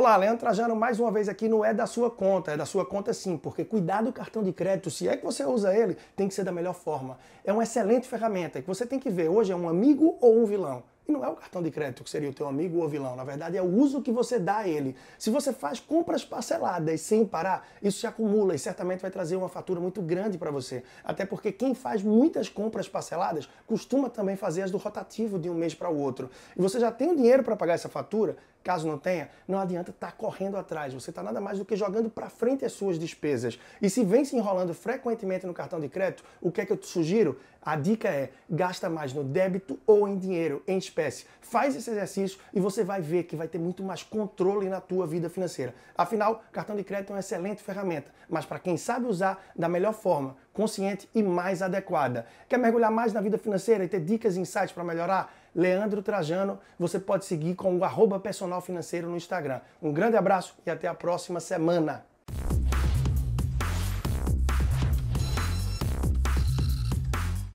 Olá, Leandro Trajano, mais uma vez aqui no É da Sua Conta. É da sua conta sim, porque cuidar do cartão de crédito, se é que você usa ele, tem que ser da melhor forma. É uma excelente ferramenta que você tem que ver hoje é um amigo ou um vilão. E não é o cartão de crédito que seria o teu amigo ou vilão, na verdade é o uso que você dá a ele. Se você faz compras parceladas sem parar, isso se acumula e certamente vai trazer uma fatura muito grande para você. Até porque quem faz muitas compras parceladas costuma também fazer as do rotativo de um mês para o outro. E você já tem o dinheiro para pagar essa fatura? Caso não tenha, não adianta estar tá correndo atrás. Você está nada mais do que jogando para frente as suas despesas. E se vem se enrolando frequentemente no cartão de crédito, o que é que eu te sugiro? A dica é: gasta mais no débito ou em dinheiro, em espécie. Faz esse exercício e você vai ver que vai ter muito mais controle na tua vida financeira. Afinal, cartão de crédito é uma excelente ferramenta, mas para quem sabe usar da melhor forma, consciente e mais adequada. Quer mergulhar mais na vida financeira e ter dicas e insights para melhorar? Leandro Trajano, você pode seguir com o arroba personal financeiro no Instagram. Um grande abraço e até a próxima semana.